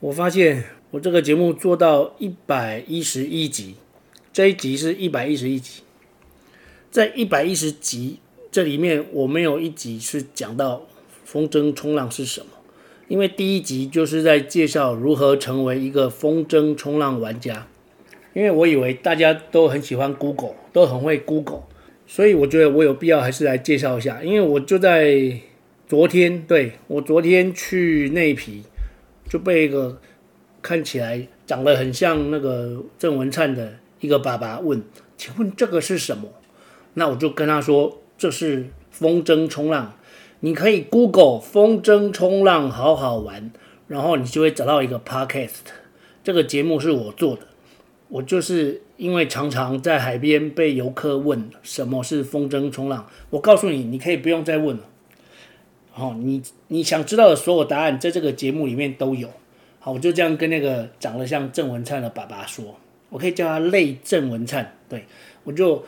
我发现我这个节目做到一百一十一集，这一集是一百一十一集，在一百一十集这里面，我没有一集是讲到风筝冲浪是什么，因为第一集就是在介绍如何成为一个风筝冲浪玩家，因为我以为大家都很喜欢 Google，都很会 Google，所以我觉得我有必要还是来介绍一下，因为我就在昨天，对，我昨天去内埤。就被一个看起来长得很像那个郑文灿的一个爸爸问：“请问这个是什么？”那我就跟他说：“这是风筝冲浪，你可以 Google 风筝冲浪好好玩，然后你就会找到一个 Podcast。这个节目是我做的，我就是因为常常在海边被游客问什么是风筝冲浪，我告诉你，你可以不用再问了。”哦，你你想知道的所有答案，在这个节目里面都有。好，我就这样跟那个长得像郑文灿的爸爸说，我可以叫他泪郑文灿。对，我就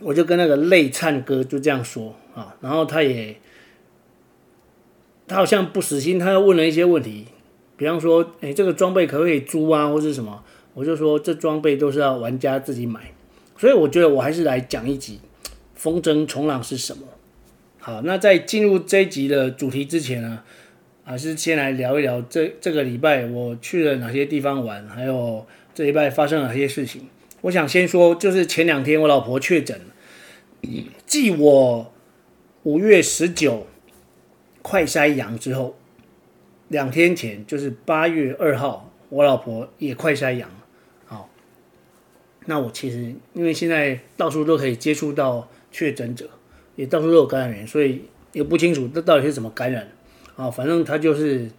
我就跟那个泪灿哥就这样说啊，然后他也他好像不死心，他又问了一些问题，比方说，哎，这个装备可不可以租啊，或是什么？我就说这装备都是要玩家自己买，所以我觉得我还是来讲一集风筝冲浪是什么。好，那在进入这一集的主题之前呢，还是先来聊一聊这这个礼拜我去了哪些地方玩，还有这礼拜发生了哪些事情。我想先说，就是前两天我老婆确诊，继我五月十九快筛阳之后，两天前就是八月二号，我老婆也快筛阳。好，那我其实因为现在到处都可以接触到确诊者。也到处都有感染源，所以也不清楚这到底是怎么感染啊。反正他就是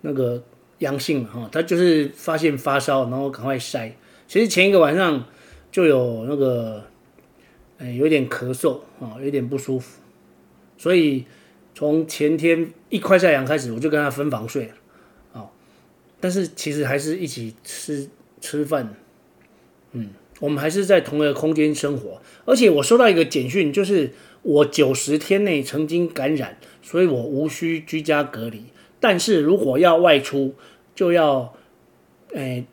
那个阳性哈，他就是发现发烧，然后赶快筛。其实前一个晚上就有那个，嗯，有点咳嗽啊，有点不舒服。所以从前天一快筛阳开始，我就跟他分房睡啊。但是其实还是一起吃吃饭，嗯，我们还是在同一个空间生活。而且我收到一个简讯，就是。我九十天内曾经感染，所以我无需居家隔离。但是如果要外出，就要，哎，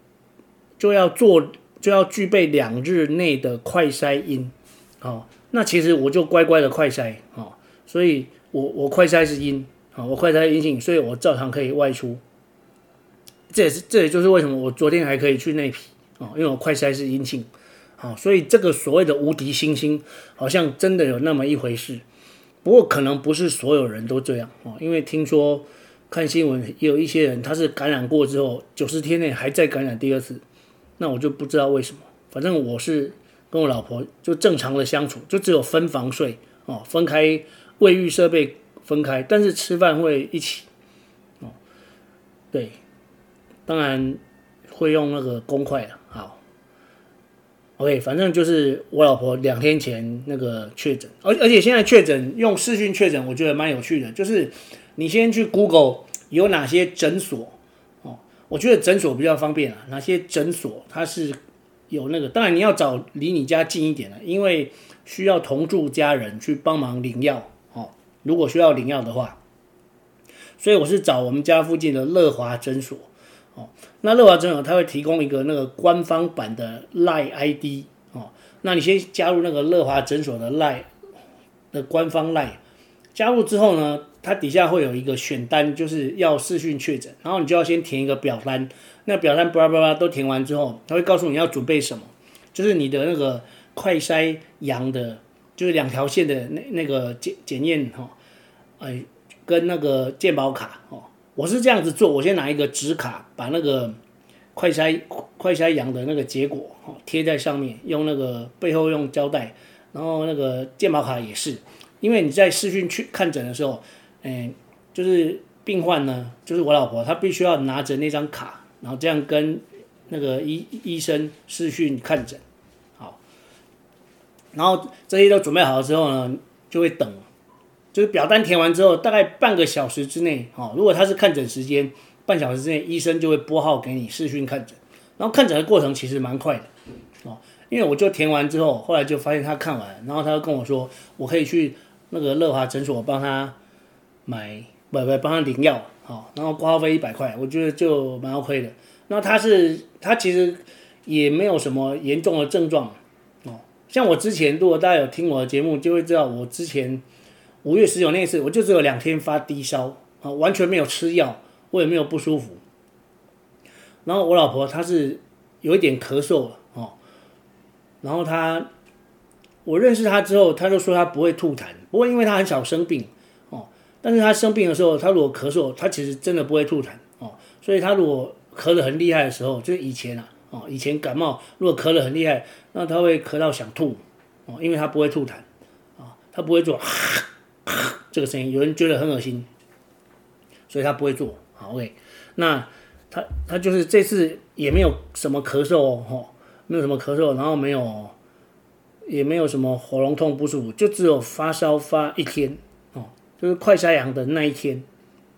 就要做，就要具备两日内的快筛阴。好，那其实我就乖乖的快筛，好，所以我我快筛是阴，好，我快筛阴性，所以我照常可以外出。这也是，这也就是为什么我昨天还可以去内皮，哦，因为我快筛是阴性。好，所以这个所谓的无敌星星，好像真的有那么一回事。不过可能不是所有人都这样哦，因为听说看新闻也有一些人他是感染过之后九十天内还在感染第二次，那我就不知道为什么。反正我是跟我老婆就正常的相处，就只有分房睡哦，分开卫浴设备分开，但是吃饭会一起哦。对，当然会用那个公筷的。好。OK，反正就是我老婆两天前那个确诊，而而且现在确诊用视讯确诊，我觉得蛮有趣的。就是你先去 Google 有哪些诊所哦，我觉得诊所比较方便啊。哪些诊所它是有那个，当然你要找离你家近一点的，因为需要同住家人去帮忙领药哦。如果需要领药的话，所以我是找我们家附近的乐华诊所。哦，那乐华诊所它会提供一个那个官方版的 Line ID 哦，那你先加入那个乐华诊所的 Line 的官方 Line，加入之后呢，它底下会有一个选单，就是要视讯确诊，然后你就要先填一个表单，那表单巴拉巴拉都填完之后，他会告诉你要准备什么，就是你的那个快筛阳的，就是两条线的那那个检检验哈，哎，跟那个健保卡哦。我是这样子做，我先拿一个纸卡，把那个快筛快筛阳的那个结果哦贴在上面，用那个背后用胶带，然后那个健保卡也是，因为你在视讯去看诊的时候，嗯，就是病患呢，就是我老婆，她必须要拿着那张卡，然后这样跟那个医医生视讯看诊，好，然后这些都准备好了之后呢，就会等，就是表单填完之后，大概半个小时之内，哦，如果他是看诊时间，半小时之内，医生就会拨号给你视讯看诊，然后看诊的过程其实蛮快的，哦，因为我就填完之后，后来就发现他看完，然后他就跟我说，我可以去那个乐华诊所帮他买。不不，帮他领药，好，然后挂号费一百块，我觉得就蛮 OK 的。那他是他其实也没有什么严重的症状哦。像我之前，如果大家有听我的节目，就会知道我之前五月十九那次，我就只有两天发低烧啊，完全没有吃药，我也没有不舒服。然后我老婆她是有一点咳嗽了哦，然后她我认识她之后，她就说她不会吐痰，不过因为她很少生病。哦但是她生病的时候，她如果咳嗽，她其实真的不会吐痰哦。所以她如果咳得很厉害的时候，就是以前啊，哦，以前感冒如果咳得很厉害，那她会咳到想吐哦，因为她不会吐痰啊，她不会做 这个声音，有人觉得很恶心，所以他不会做。好，OK，那他他就是这次也没有什么咳嗽哦，没有什么咳嗽，然后没有也没有什么喉咙痛不舒服，就只有发烧发一天哦。就是快筛阳的那一天，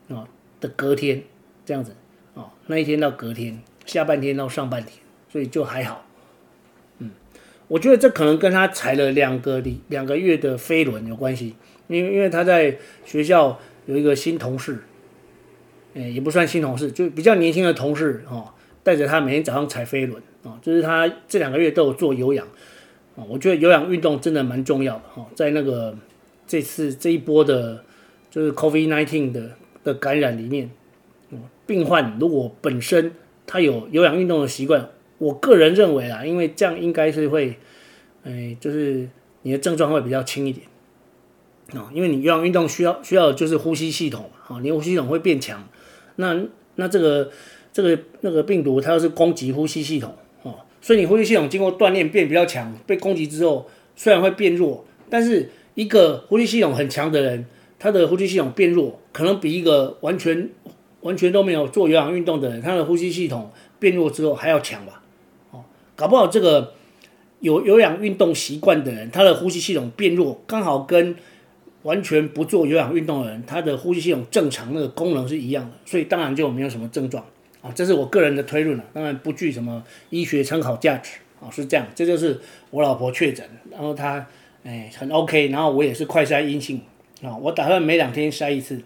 啊的隔天这样子，啊那一天到隔天，下半天到上半天，所以就还好，嗯，我觉得这可能跟他踩了两个礼两个月的飞轮有关系，因为因为他在学校有一个新同事，诶也不算新同事，就比较年轻的同事哦，带着他每天早上踩飞轮啊，就是他这两个月都有做有氧，啊，我觉得有氧运动真的蛮重要的哈，在那个这次这一波的。就是 COVID nineteen 的的感染里面，病患如果本身他有有氧运动的习惯，我个人认为啊，因为这样应该是会，哎，就是你的症状会比较轻一点啊，因为你有氧运动需要需要的就是呼吸系统啊，你呼吸系统会变强，那那这个这个那个病毒它要是攻击呼吸系统哦，所以你呼吸系统经过锻炼变比较强，被攻击之后虽然会变弱，但是一个呼吸系统很强的人。他的呼吸系统变弱，可能比一个完全完全都没有做有氧运动的人，他的呼吸系统变弱之后还要强吧？哦，搞不好这个有有氧运动习惯的人，他的呼吸系统变弱，刚好跟完全不做有氧运动的人，他的呼吸系统正常那个功能是一样的，所以当然就没有什么症状啊。这是我个人的推论了，当然不具什么医学参考价值啊。是这样，这就是我老婆确诊，然后她哎很 OK，然后我也是快筛阴性。啊、我打算每两天筛一次。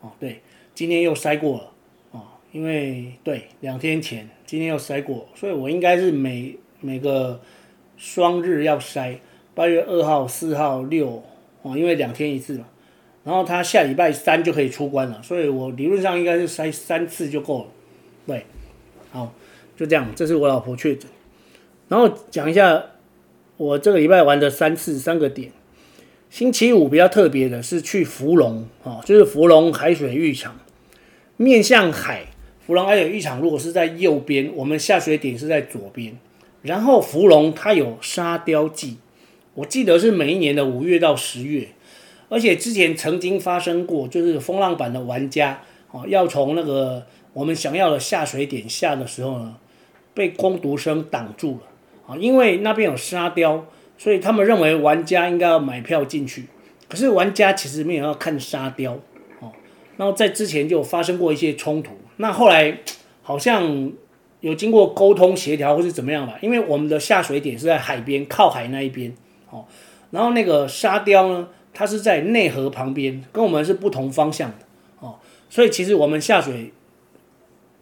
哦，对，今天又筛过了。啊、哦，因为对，两天前今天又筛过，所以我应该是每每个双日要筛，八月二号、四号、六，哦，因为两天一次嘛。然后他下礼拜三就可以出关了，所以我理论上应该是三三次就够了。对，好，就这样，这是我老婆确诊。然后讲一下我这个礼拜玩的三次三个点。星期五比较特别的是去芙蓉啊，就是芙蓉海水浴场，面向海。芙蓉海水浴场如果是在右边，我们下水点是在左边。然后芙蓉它有沙雕季，我记得是每一年的五月到十月，而且之前曾经发生过，就是风浪板的玩家哦，要从那个我们想要的下水点下的时候呢，被工读生挡住了啊，因为那边有沙雕。所以他们认为玩家应该要买票进去，可是玩家其实没有要看沙雕哦。然后在之前就发生过一些冲突，那后来好像有经过沟通协调或是怎么样吧，因为我们的下水点是在海边靠海那一边哦，然后那个沙雕呢，它是在内河旁边，跟我们是不同方向的哦，所以其实我们下水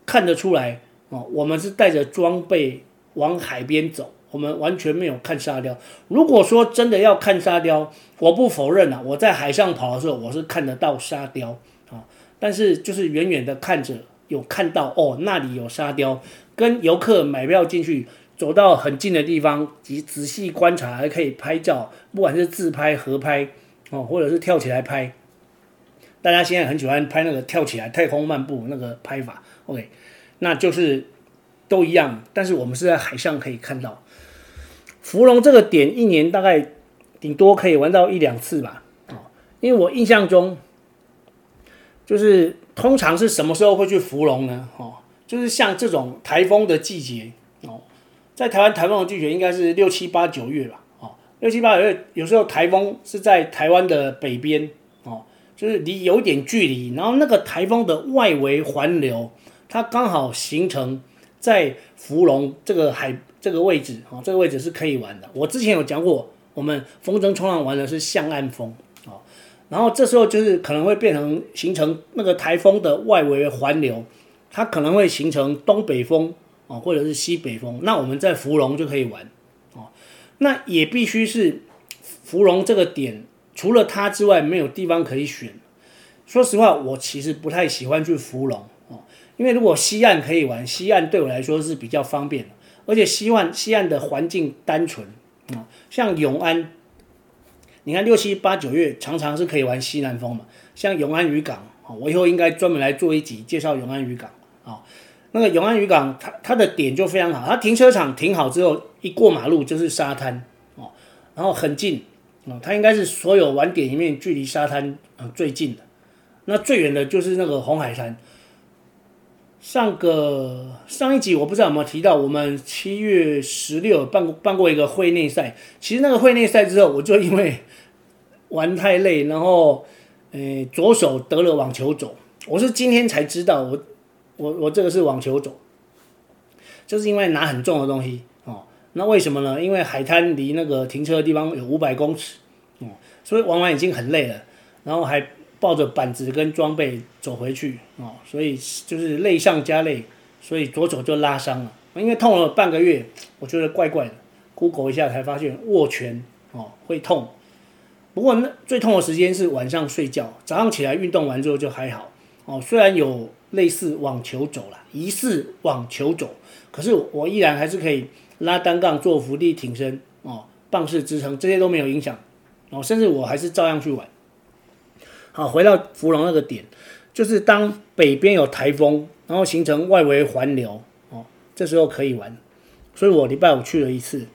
看得出来哦，我们是带着装备往海边走。我们完全没有看沙雕。如果说真的要看沙雕，我不否认啊，我在海上跑的时候，我是看得到沙雕啊。但是就是远远的看着，有看到哦，那里有沙雕。跟游客买票进去，走到很近的地方，及仔细观察，还可以拍照，不管是自拍、合拍哦，或者是跳起来拍。大家现在很喜欢拍那个跳起来太空漫步那个拍法，OK，那就是都一样。但是我们是在海上可以看到。芙蓉这个点一年大概顶多可以玩到一两次吧，哦，因为我印象中就是通常是什么时候会去芙蓉呢？哦，就是像这种台风的季节，在台湾台风的季节应该是六七八九月吧。哦，六七八九月有时候台风是在台湾的北边哦，就是离有点距离，然后那个台风的外围环流，它刚好形成在芙蓉这个海这个位置哦，这个位置是可以玩的。我之前有讲过，我们风筝冲浪玩的是向岸风。哦然后这时候就是可能会变成形成那个台风的外围环流，它可能会形成东北风哦，或者是西北风。那我们在芙蓉就可以玩哦。那也必须是芙蓉这个点，除了它之外没有地方可以选。说实话，我其实不太喜欢去芙蓉哦，因为如果西岸可以玩，西岸对我来说是比较方便，而且西岸西岸的环境单纯啊，像永安。你看六七八九月常常是可以玩西南风嘛，像永安渔港，我以后应该专门来做一集介绍永安渔港啊。那个永安渔港，它它的点就非常好，它停车场停好之后，一过马路就是沙滩哦，然后很近哦，它应该是所有玩点里面距离沙滩最近的。那最远的就是那个红海滩。上个上一集我不知道有没有提到，我们七月十六办过办过一个会内赛。其实那个会内赛之后，我就因为玩太累，然后，呃，左手得了网球肘。我是今天才知道我，我我这个是网球肘，就是因为拿很重的东西哦。那为什么呢？因为海滩离那个停车的地方有五百公尺，哦，所以玩完已经很累了，然后还抱着板子跟装备走回去哦，所以就是累上加累，所以左手就拉伤了。因为痛了半个月，我觉得怪怪的，Google 一下才发现握拳哦会痛。不过那最痛的时间是晚上睡觉，早上起来运动完之后就还好哦。虽然有类似网球走啦，疑似网球走，可是我依然还是可以拉单杠、做伏地挺身哦，棒式支撑这些都没有影响哦，甚至我还是照样去玩。好，回到芙蓉那个点，就是当北边有台风，然后形成外围环流哦，这时候可以玩。所以我礼拜五去了一次，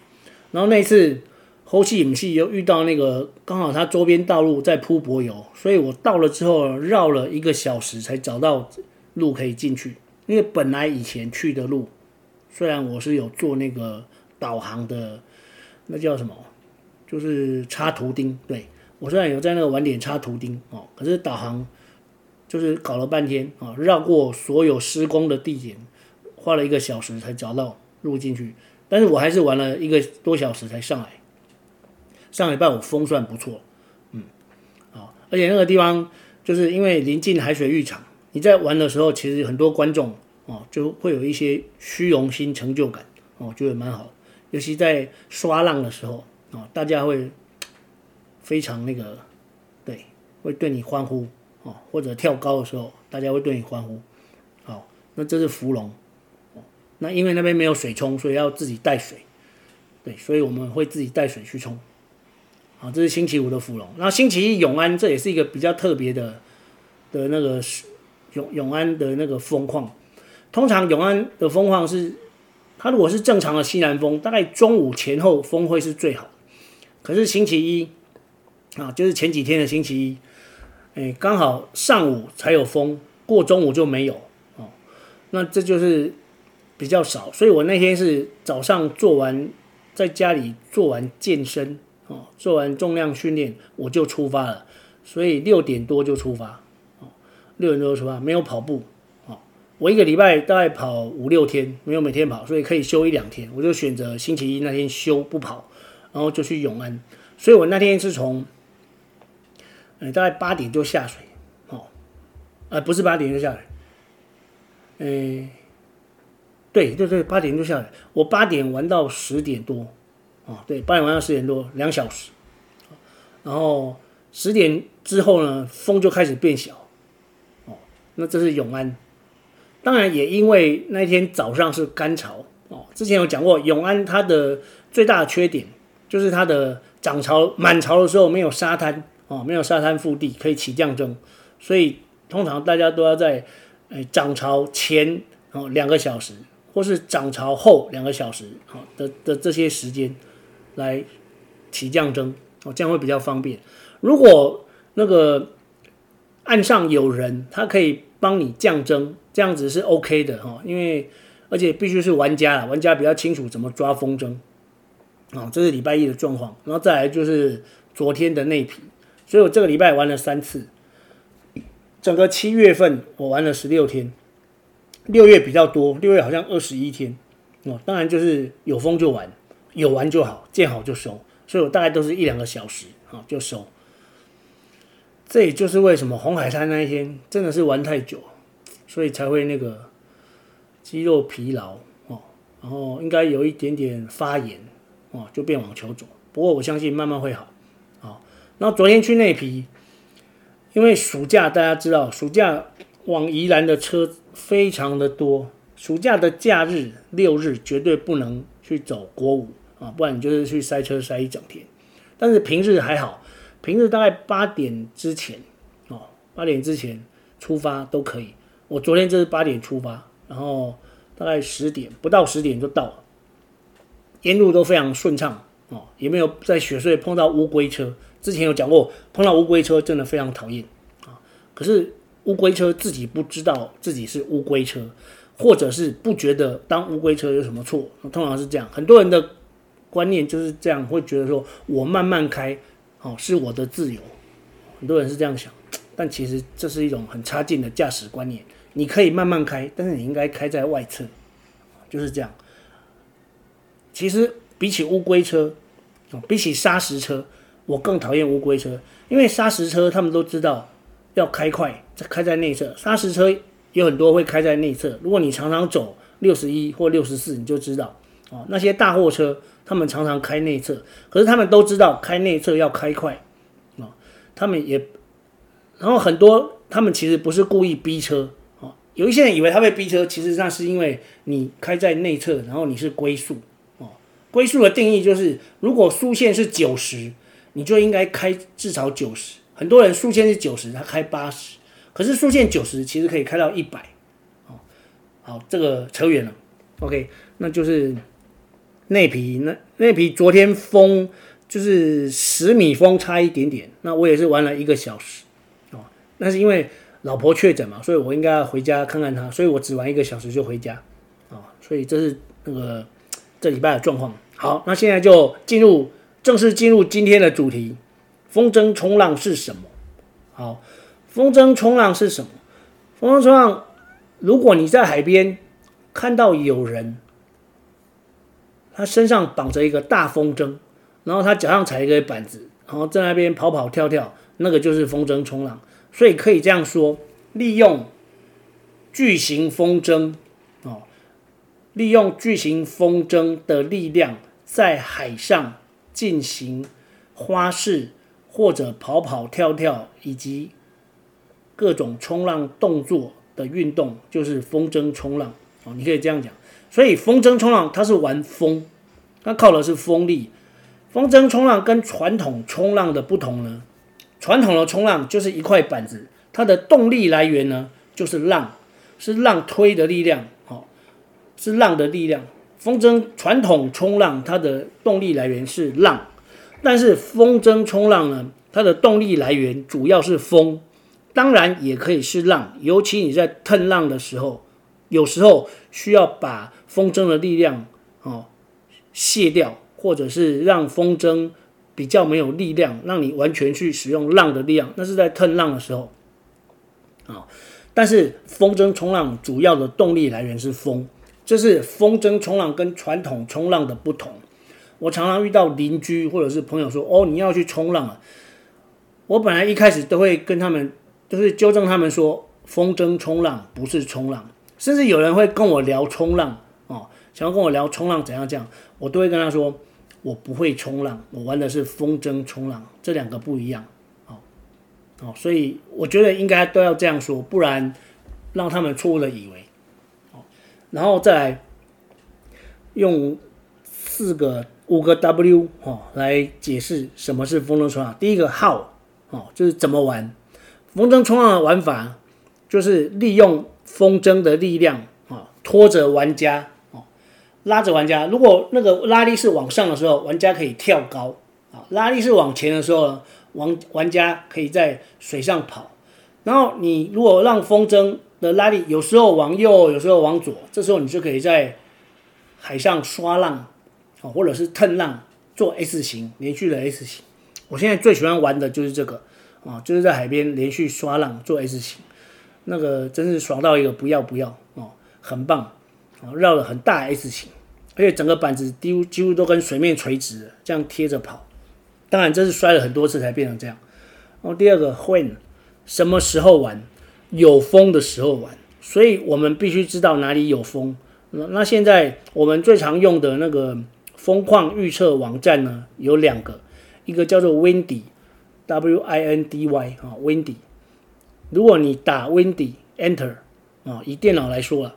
然后那一次。后期影戏又遇到那个刚好它周边道路在铺柏油，所以我到了之后绕了一个小时才找到路可以进去。因为本来以前去的路，虽然我是有做那个导航的，那叫什么？就是插图钉。对，我虽然有在那个晚点插图钉哦，可是导航就是搞了半天啊，绕过所有施工的地点，花了一个小时才找到路进去。但是我还是玩了一个多小时才上来。上礼拜我风算不错，嗯，好，而且那个地方就是因为临近海水浴场，你在玩的时候，其实很多观众哦就会有一些虚荣心、成就感哦，觉得蛮好。尤其在刷浪的时候哦，大家会非常那个，对，会对你欢呼哦，或者跳高的时候，大家会对你欢呼。好，那这是福隆，那因为那边没有水冲，所以要自己带水，对，所以我们会自己带水去冲。好，这是星期五的福隆，那星期一永安，这也是一个比较特别的的那个永永安的那个风况。通常永安的风况是，它如果是正常的西南风，大概中午前后风会是最好。可是星期一啊，就是前几天的星期一，哎，刚好上午才有风，过中午就没有哦。那这就是比较少，所以我那天是早上做完，在家里做完健身。哦，做完重量训练我就出发了，所以六点多就出发。六点多出发，没有跑步。哦，我一个礼拜大概跑五六天，没有每天跑，所以可以休一两天。我就选择星期一那天休不跑，然后就去永安。所以我那天是从，呃，大概八点就下水。哦，呃，不是八点就下来。呃，对对对，八点就下来。我八点玩到十点多。哦，对，八点玩到十点多，两小时，然后十点之后呢，风就开始变小，那这是永安，当然也因为那天早上是干潮，哦，之前有讲过，永安它的最大的缺点就是它的涨潮满潮的时候没有沙滩，哦，没有沙滩腹地可以起降筝，所以通常大家都要在诶涨潮前哦两个小时，或是涨潮后两个小时，好的的这些时间。来起降筝哦，这样会比较方便。如果那个岸上有人，他可以帮你降增，这样子是 OK 的哈。因为而且必须是玩家，玩家比较清楚怎么抓风筝。啊，这是礼拜一的状况，然后再来就是昨天的内皮，所以我这个礼拜玩了三次，整个七月份我玩了十六天，六月比较多，六月好像二十一天，哦，当然就是有风就玩，有玩就好，见好就收，所以我大概都是一两个小时啊就收，这也就是为什么红海滩那一天真的是玩太久，所以才会那个肌肉疲劳哦，然后应该有一点点发炎。哦，就变网球肘，不过我相信慢慢会好。好，然后昨天去内埤，因为暑假大家知道，暑假往宜兰的车非常的多，暑假的假日六日绝对不能去走国五啊，不然你就是去塞车塞一整天。但是平日还好，平日大概八点之前哦，八点之前出发都可以。我昨天就是八点出发，然后大概十点不到十点就到了。沿路都非常顺畅哦，也没有在雪隧碰到乌龟车。之前有讲过，碰到乌龟车真的非常讨厌啊。可是乌龟车自己不知道自己是乌龟车，或者是不觉得当乌龟车有什么错，通常是这样。很多人的观念就是这样，会觉得说我慢慢开哦是我的自由。很多人是这样想，但其实这是一种很差劲的驾驶观念。你可以慢慢开，但是你应该开在外侧，就是这样。其实比起乌龟车，比起砂石车，我更讨厌乌龟车，因为砂石车他们都知道要开快，开在内侧。砂石车有很多会开在内侧，如果你常常走六十一或六十四，你就知道哦。那些大货车他们常常开内侧，可是他们都知道开内侧要开快啊，他们也，然后很多他们其实不是故意逼车啊，有一些人以为他被逼车，其实那是因为你开在内侧，然后你是龟速。哦龟速的定义就是，如果速限是九十，你就应该开至少九十。很多人速限是九十，他开八十，可是速限九十其实可以开到一百。哦好，这个扯远了。OK，那就是那皮。那那皮昨天风就是十米风差一点点，那我也是玩了一个小时。哦，那是因为老婆确诊嘛，所以我应该要回家看看她，所以我只玩一个小时就回家。啊，所以这是那个这礼拜的状况。好，那现在就进入正式进入今天的主题，风筝冲浪是什么？好，风筝冲浪是什么？风筝冲浪，如果你在海边看到有人，他身上绑着一个大风筝，然后他脚上踩一个板子，然后在那边跑跑跳跳，那个就是风筝冲浪。所以可以这样说，利用巨型风筝哦，利用巨型风筝的力量。在海上进行花式或者跑跑跳跳以及各种冲浪动作的运动，就是风筝冲浪哦。你可以这样讲，所以风筝冲浪它是玩风，它靠的是风力。风筝冲浪跟传统冲浪的不同呢，传统的冲浪就是一块板子，它的动力来源呢就是浪，是浪推的力量，哦，是浪的力量。风筝传统冲浪，它的动力来源是浪，但是风筝冲浪呢，它的动力来源主要是风，当然也可以是浪，尤其你在腾浪的时候，有时候需要把风筝的力量哦卸掉，或者是让风筝比较没有力量，让你完全去使用浪的力量，那是在腾浪的时候啊、但是风筝冲浪主要的动力来源是风。这是风筝冲浪跟传统冲浪的不同。我常常遇到邻居或者是朋友说：“哦，你要去冲浪啊！”我本来一开始都会跟他们，就是纠正他们说，风筝冲浪不是冲浪。甚至有人会跟我聊冲浪，想要跟我聊冲浪怎样这样，我都会跟他说：“我不会冲浪，我玩的是风筝冲浪，这两个不一样。”哦哦，所以我觉得应该都要这样说，不然让他们错误的以为。哦然后再来用四个五个 W 哦来解释什么是风筝冲浪。第一个 How 哦就是怎么玩，风筝冲浪的玩法就是利用风筝的力量啊拖着玩家拉着玩家。如果那个拉力是往上的时候，玩家可以跳高啊；拉力是往前的时候，玩玩家可以在水上跑。然后你如果让风筝的拉力有时候往右，有时候往左，这时候你就可以在海上刷浪，哦，或者是腾浪做 S 型连续的 S 型。我现在最喜欢玩的就是这个啊，就是在海边连续刷浪做 S 型，那个真是爽到一个不要不要哦，很棒啊，绕了很大 S 型，而且整个板子几乎几乎都跟水面垂直，这样贴着跑。当然这是摔了很多次才变成这样。然后第二个 when 什么时候玩？有风的时候玩，所以我们必须知道哪里有风。那现在我们最常用的那个风况预测网站呢，有两个。一个叫做 Windy，W-I-N-D-Y 啊，Windy。如果你打 Windy Enter 啊，以电脑来说啊，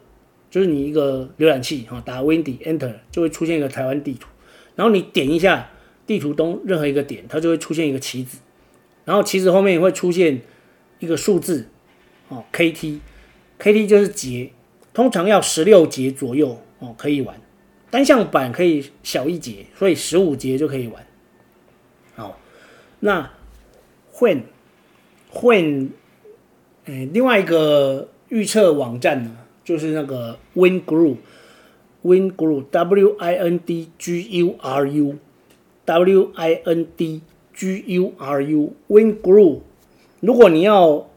就是你一个浏览器哈，打 Windy Enter 就会出现一个台湾地图。然后你点一下地图中任何一个点，它就会出现一个棋子。然后棋子后面也会出现一个数字哦，KT，KT 就是节，通常要十六节左右哦可以玩。单向板可以小一节，所以十五节就可以玩。好，那 when when，呃，另外一个预测网站呢，就是那个 Wind Guru，Wind Guru，W I N D G U R U，W I N D G U R U，Wind Guru。如果你要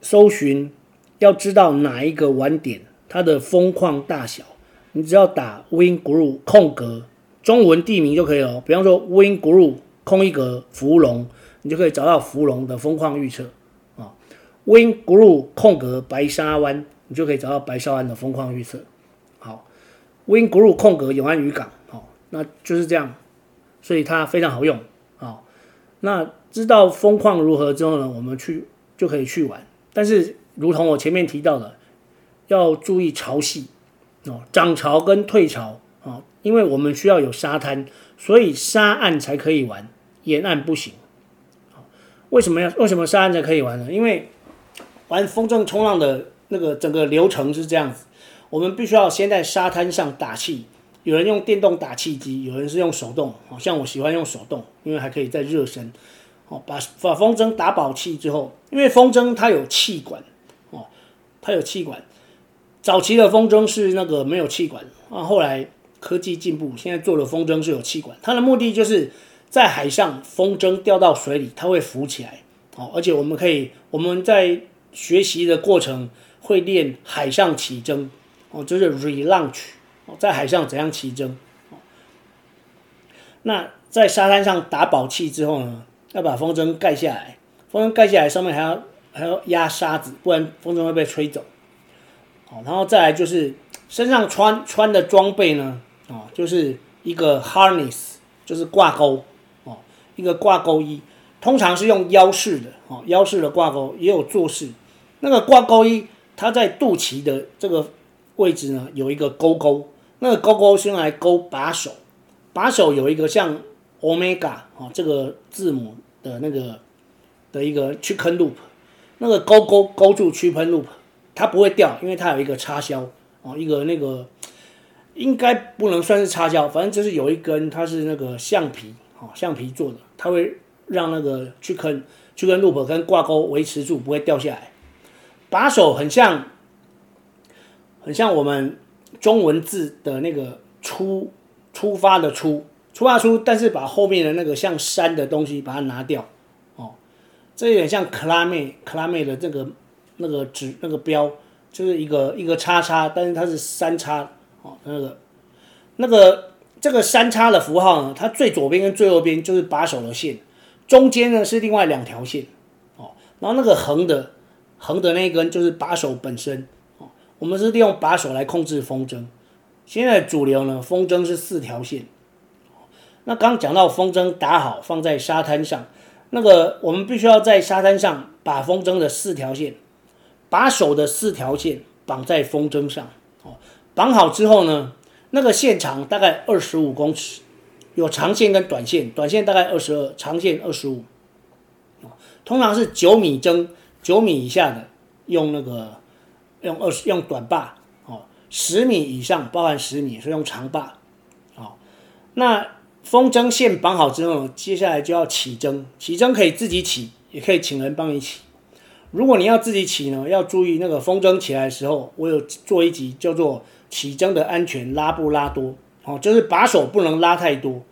搜寻，要知道哪一个晚点它的风况大小，你只要打 Wind Guru 空格中文地名就可以了。比方说 Wind Guru。空一格芙蓉，你就可以找到芙蓉的风况预测啊。Wind Guru 空格白沙湾，你就可以找到白沙湾的风况预测。好，Wind Guru 空格永安渔港，好，那就是这样，所以它非常好用好。那知道风况如何之后呢，我们去就可以去玩。但是，如同我前面提到的，要注意潮汐哦，涨潮跟退潮啊，因为我们需要有沙滩。所以沙岸才可以玩，沿岸不行。为什么要为什么沙岸才可以玩呢？因为玩风筝冲浪的那个整个流程是这样子：我们必须要先在沙滩上打气，有人用电动打气机，有人是用手动。像我喜欢用手动，因为还可以再热身。哦，把把风筝打饱气之后，因为风筝它有气管，哦，它有气管。早期的风筝是那个没有气管，啊，后来。科技进步，现在做的风筝是有气管，它的目的就是在海上风筝掉到水里，它会浮起来。哦，而且我们可以我们在学习的过程会练海上起征，哦，就是 relaunch，哦，在海上怎样起征。那在沙滩上打饱气之后呢，要把风筝盖下来，风筝盖下来上面还要还要压沙子，不然风筝会被吹走。哦，然后再来就是身上穿穿的装备呢。哦，就是一个 harness，就是挂钩，哦，一个挂钩衣，通常是用腰式的，哦，腰式的挂钩也有坐式。那个挂钩衣，它在肚脐的这个位置呢，有一个钩钩，那个钩钩是用来勾把手，把手有一个像 omega 哦这个字母的那个的一个曲喷 loop，那个钩钩勾住 chicken loop，它不会掉，因为它有一个插销，哦，一个那个。应该不能算是插销，反正就是有一根，它是那个橡皮，哦，橡皮做的，它会让那个 chicken chicken loop 跟挂钩维持住，不会掉下来。把手很像，很像我们中文字的那个出出发的出，出发出，但是把后面的那个像山的东西把它拿掉，哦，这有点像 clame clame 的这个那个指那个标，就是一个一个叉叉，但是它是三叉。哦，那个，那个这个三叉的符号呢，它最左边跟最右边就是把手的线，中间呢是另外两条线，哦，然后那个横的横的那一根就是把手本身，哦，我们是利用把手来控制风筝。现在主流呢，风筝是四条线。那刚讲到风筝打好放在沙滩上，那个我们必须要在沙滩上把风筝的四条线，把手的四条线绑在风筝上，哦。绑好之后呢，那个线长大概二十五公尺，有长线跟短线，短线大概二十二，长线二十五。通常是九米筝，九米以下的用那个用二十用短把，哦，十米以上包含十米是用长把，哦，那风筝线绑好之后，接下来就要起筝，起筝可以自己起，也可以请人帮你起。如果你要自己起呢，要注意那个风筝起来的时候，我有做一集叫做起筝的安全拉布拉多，哦，就是把手不能拉太多。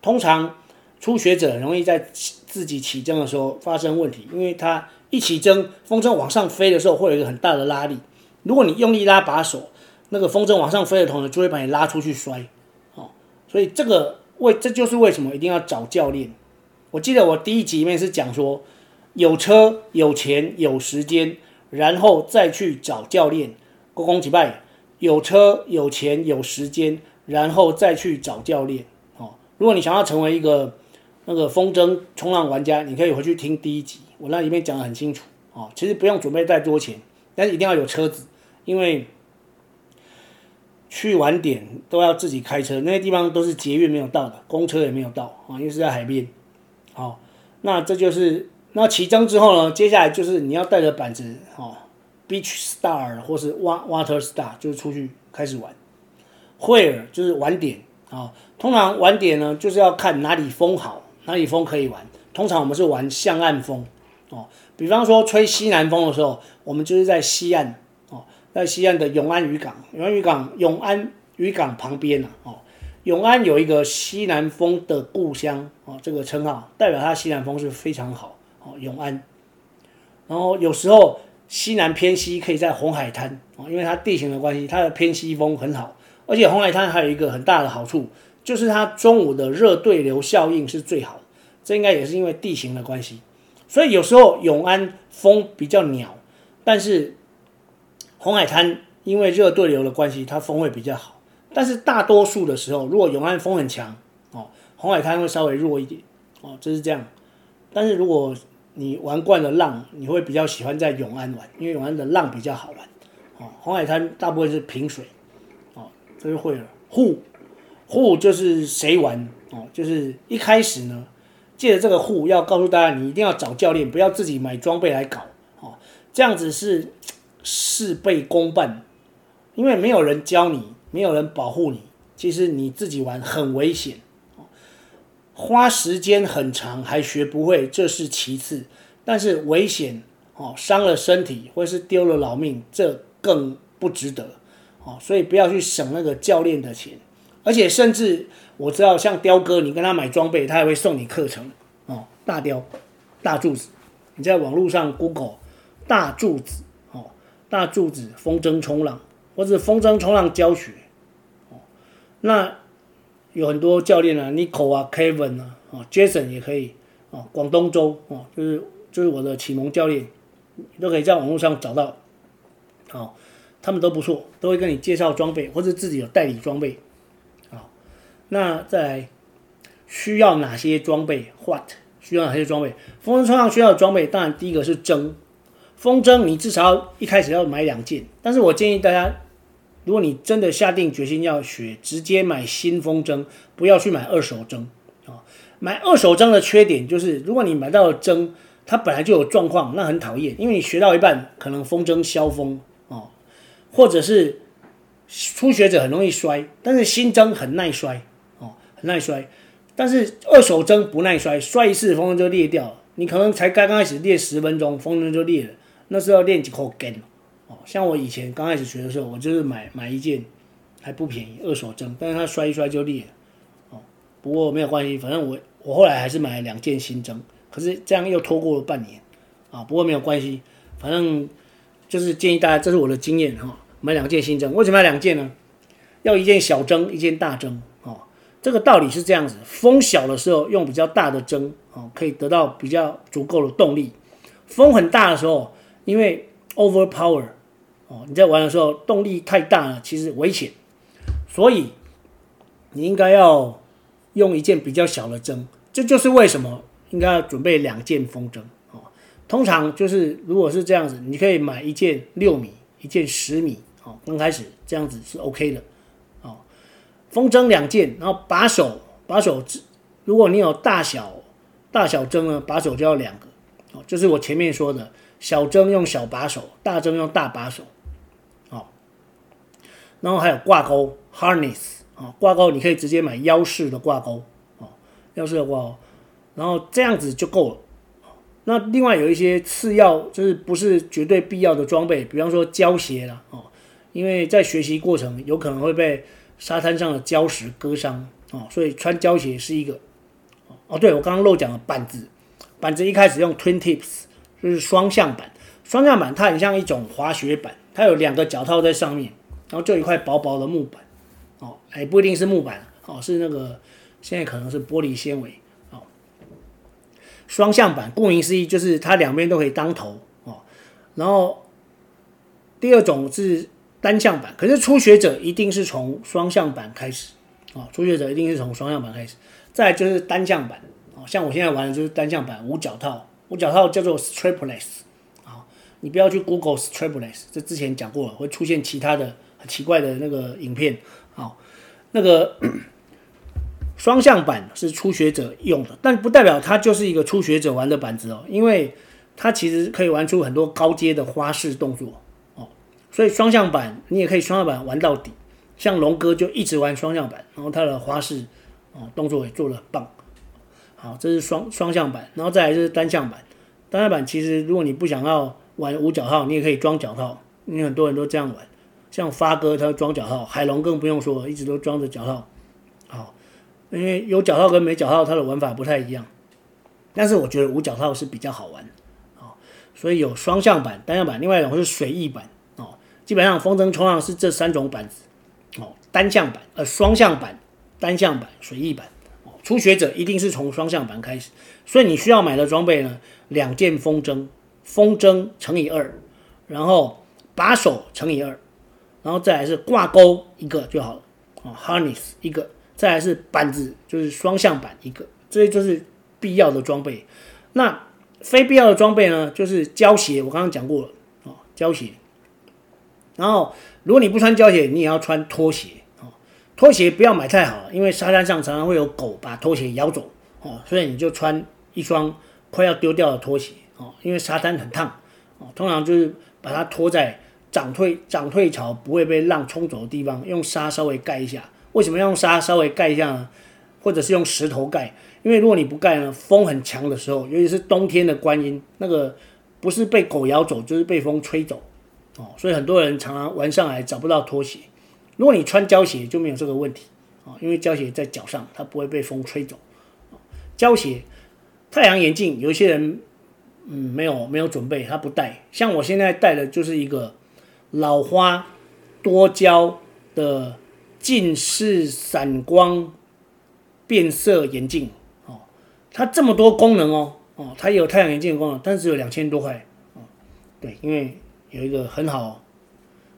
通常初学者容易在自己起筝的时候发生问题，因为他一起筝，风筝往上飞的时候会有一个很大的拉力。如果你用力拉把手，那个风筝往上飞的同时就会把你拉出去摔，哦，所以这个为这就是为什么一定要找教练。我记得我第一集里面是讲说，有车有钱有时间，然后再去找教练。恭恭几拜，有车有钱有时间，然后再去找教练。哦，如果你想要成为一个那个风筝冲浪玩家，你可以回去听第一集，我那里面讲的很清楚。哦，其实不用准备太多钱，但是一定要有车子，因为。去晚点都要自己开车，那些地方都是捷运没有到的，公车也没有到啊，因为是在海边。好，那这就是那起筝之后呢，接下来就是你要带着板子哦，Beach Star 或是 Water Star 就是出去开始玩。惠尔就是晚点啊，通常晚点呢就是要看哪里风好，哪里风可以玩。通常我们是玩向岸风哦，比方说吹西南风的时候，我们就是在西岸。哦在西岸的永安渔港，永安渔港，永安渔港旁边呢，哦，永安有一个西南风的故乡，哦，这个称号代表它西南风是非常好，哦，永安。然后有时候西南偏西可以在红海滩，哦，因为它地形的关系，它的偏西风很好，而且红海滩还有一个很大的好处，就是它中午的热对流效应是最好的，这应该也是因为地形的关系，所以有时候永安风比较鸟，但是。红海滩因为热对流的关系，它风会比较好。但是大多数的时候，如果永安风很强，哦，红海滩会稍微弱一点，哦，就是这样。但是如果你玩惯了浪，你会比较喜欢在永安玩，因为永安的浪比较好玩。哦，红海滩大部分是平水，哦，这就会了。护护就是谁玩？哦，就是一开始呢，借着这个户要告诉大家，你一定要找教练，不要自己买装备来搞。哦，这样子是。事倍功半，因为没有人教你，没有人保护你，其实你自己玩很危险，花时间很长还学不会，这是其次，但是危险哦，伤了身体或是丢了老命，这更不值得哦，所以不要去省那个教练的钱，而且甚至我知道像雕哥，你跟他买装备，他还会送你课程哦，大雕大柱子，你在网络上 Google 大柱子哦。大柱子风筝冲浪，或者风筝冲浪教学，哦，那有很多教练啊，Nico 啊，Kevin 啊，哦，Jason 也可以，哦，广东州哦，就是就是我的启蒙教练，都可以在网络上找到，哦，他们都不错，都会跟你介绍装备，或者自己有代理装备，那再来需要哪些装备？What 需要哪些装备？风筝冲浪需要的装备，当然第一个是筝。风筝你至少一开始要买两件，但是我建议大家，如果你真的下定决心要学，直接买新风筝，不要去买二手筝啊。买二手筝的缺点就是，如果你买到了筝，它本来就有状况，那很讨厌，因为你学到一半可能风筝消风哦，或者是初学者很容易摔，但是新筝很耐摔，耐摔，但是二手筝不耐摔，摔一次风筝就裂掉了，你可能才刚刚开始练十分钟，风筝就裂了。那是要练几口根哦，像我以前刚开始学的时候，我就是买买一件还不便宜二手筝，但是它摔一摔就裂了哦。不过没有关系，反正我我后来还是买了两件新筝，可是这样又拖过了半年啊。不过没有关系，反正就是建议大家，这是我的经验哈，买两件新筝。为什么要两件呢？要一件小筝，一件大筝。这个道理是这样子：风小的时候用比较大的筝哦，可以得到比较足够的动力；风很大的时候。因为 overpower 哦，你在玩的时候动力太大了，其实危险，所以你应该要用一件比较小的筝。这就是为什么应该要准备两件风筝哦。通常就是如果是这样子，你可以买一件六米，一件十米哦。刚开始这样子是 OK 的。风筝两件，然后把手把手，如果你有大小大小筝呢，把手就要两个哦。就是我前面说的。小筝用小把手，大筝用大把手，好，然后还有挂钩 harness 啊，挂钩你可以直接买腰式的挂钩，哦，腰式的挂钩，然后这样子就够了。那另外有一些次要，就是不是绝对必要的装备，比方说胶鞋啦，哦，因为在学习过程有可能会被沙滩上的礁石割伤，哦，所以穿胶鞋是一个。哦，对，我刚刚漏讲了板子，板子一开始用 Twin Tips，就是双向板。双向板它很像一种滑雪板，它有两个脚套在上面，然后就一块薄薄的木板。哦，哎，不一定是木板，哦，是那个现在可能是玻璃纤维。哦，双向板顾名思义就是它两边都可以当头。哦，然后第二种是单向板，可是初学者一定是从双向板开始。哦，初学者一定是从双向板开始。再就是单向板，哦，像我现在玩的就是单向板无脚套，无脚套叫做 strapless，啊，你不要去 Google strapless，这之前讲过了，会出现其他的很奇怪的那个影片，好，那个 双向板是初学者用的，但不代表它就是一个初学者玩的板子哦，因为它其实可以玩出很多高阶的花式动作，所以双向板你也可以双向板玩到底，像龙哥就一直玩双向板，然后他的花式。哦，动作也做得很棒。好，这是双双向板，然后再来就是单向板。单向板其实如果你不想要玩无脚套，你也可以装脚套，因为很多人都这样玩。像发哥他装脚套，海龙更不用说，一直都装着脚套。好，因为有脚套跟没脚套，它的玩法不太一样。但是我觉得无脚套是比较好玩。哦，所以有双向板、单向板，另外一种是水翼板。基本上风筝冲浪是这三种板子。哦，单向板呃双向板。单向板、水翼板，哦，初学者一定是从双向板开始，所以你需要买的装备呢，两件风筝，风筝乘以二，然后把手乘以二，然后再来是挂钩一个就好了，哦，harness 一个，再来是板子，就是双向板一个，这些就是必要的装备。那非必要的装备呢，就是胶鞋，我刚刚讲过了，哦，胶鞋。然后如果你不穿胶鞋，你也要穿拖鞋。拖鞋不要买太好，因为沙滩上常常会有狗把拖鞋咬走哦，所以你就穿一双快要丢掉的拖鞋哦，因为沙滩很烫哦，通常就是把它拖在涨退涨退潮不会被浪冲走的地方，用沙稍微盖一下。为什么要用沙稍微盖一下呢？或者是用石头盖？因为如果你不盖呢，风很强的时候，尤其是冬天的观音，那个不是被狗咬走，就是被风吹走哦，所以很多人常常玩上来找不到拖鞋。如果你穿胶鞋就没有这个问题啊，因为胶鞋在脚上，它不会被风吹走。胶鞋、太阳眼镜，有些人嗯没有没有准备，他不戴。像我现在戴的就是一个老花多焦的近视散光变色眼镜哦，它这么多功能哦哦，它有太阳眼镜的功能，但是只有两千多块哦。对，因为有一个很好。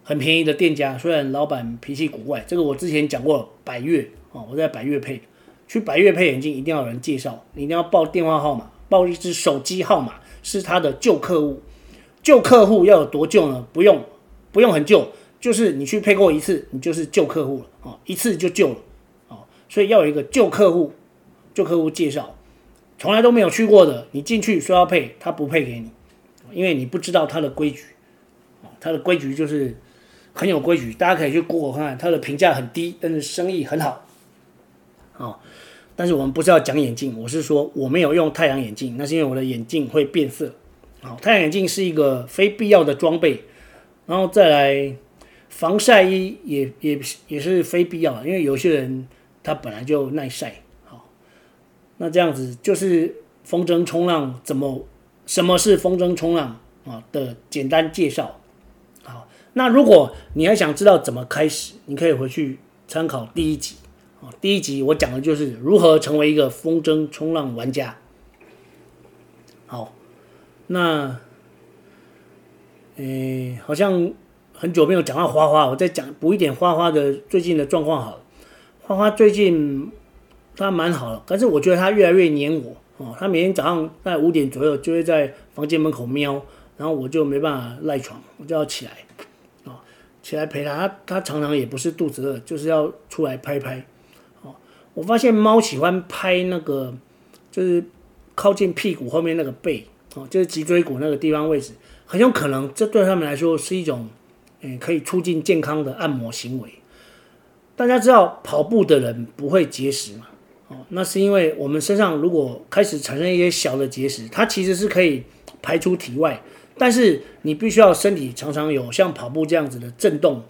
很便宜的店家，虽然老板脾气古怪，这个我之前讲过。百越哦，我在百越配，去百越配眼镜一定要有人介绍，你一定要报电话号码，报一支手机号码，是他的旧客户。旧客户要有多旧呢？不用，不用很旧，就是你去配过一次，你就是旧客户了哦，一次就旧了哦。所以要有一个旧客户，旧客户介绍，从来都没有去过的，你进去说要配，他不配给你，因为你不知道他的规矩，他的规矩就是。很有规矩，大家可以去过看看，它的评价很低，但是生意很好。哦，但是我们不是要讲眼镜，我是说我没有用太阳眼镜，那是因为我的眼镜会变色。好，太阳眼镜是一个非必要的装备，然后再来防晒衣也也也是非必要，因为有些人他本来就耐晒。好，那这样子就是风筝冲浪怎么，什么是风筝冲浪啊的简单介绍。那如果你还想知道怎么开始，你可以回去参考第一集啊。第一集我讲的就是如何成为一个风筝冲浪玩家。好，那，诶，好像很久没有讲到花花，我再讲补一点花花的最近的状况好了。花花最近他蛮好的，但是我觉得他越来越黏我哦。他每天早上在五点左右就会在房间门口喵，然后我就没办法赖床，我就要起来。起来陪他，他他常常也不是肚子饿，就是要出来拍拍。哦，我发现猫喜欢拍那个，就是靠近屁股后面那个背，哦，就是脊椎骨那个地方位置，很有可能这对他们来说是一种，嗯，可以促进健康的按摩行为。大家知道跑步的人不会节食嘛？哦，那是因为我们身上如果开始产生一些小的结石，它其实是可以排出体外，但是你必须要身体常常有像跑步这样子的震动，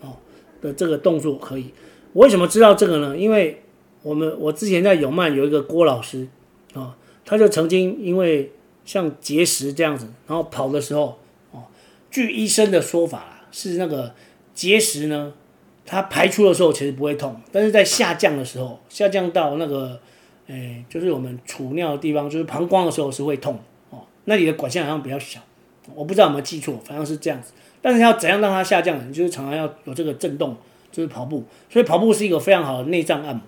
哦的这个动作可以。我为什么知道这个呢？因为我们我之前在永曼有一个郭老师啊、哦，他就曾经因为像结石这样子，然后跑的时候，哦，据医生的说法是那个结石呢。它排出的时候其实不会痛，但是在下降的时候，下降到那个，诶，就是我们储尿的地方，就是膀胱的时候是会痛哦。那里的管线好像比较小，我不知道有没有记错，反正是这样子。但是要怎样让它下降呢？就是常常要有这个震动，就是跑步。所以跑步是一个非常好的内脏按摩。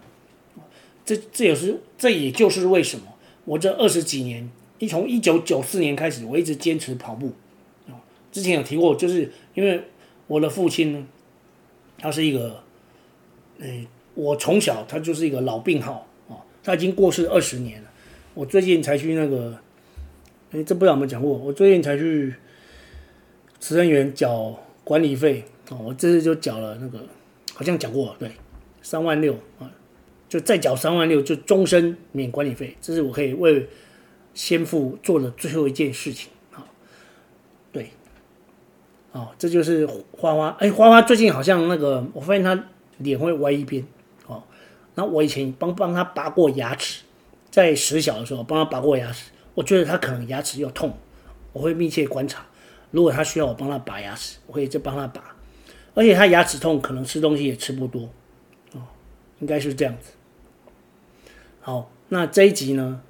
这这也是这也就是为什么我这二十几年，一从一九九四年开始，我一直坚持跑步。之前有提过，就是因为我的父亲呢。他是一个，诶，我从小他就是一个老病号啊，他已经过世二十年了。我最近才去那个，哎，这不知道有没有讲过？我最近才去慈恩园缴管理费哦，我这次就缴了那个，好像讲过，对，三万六啊，就再缴三万六，就终身免管理费。这是我可以为先父做的最后一件事情。对哦，这就是花花。哎，花花最近好像那个，我发现他脸会歪一边。哦，那我以前帮帮他拔过牙齿，在十小的时候帮他拔过牙齿，我觉得他可能牙齿又痛，我会密切观察。如果他需要我帮他拔牙齿，我可以再帮他拔。而且他牙齿痛，可能吃东西也吃不多。哦，应该是这样子。好，那这一集呢，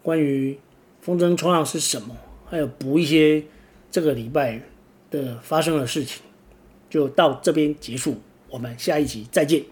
关于风筝冲浪是什么，还有补一些这个礼拜的发生的事情，就到这边结束。我们下一集再见。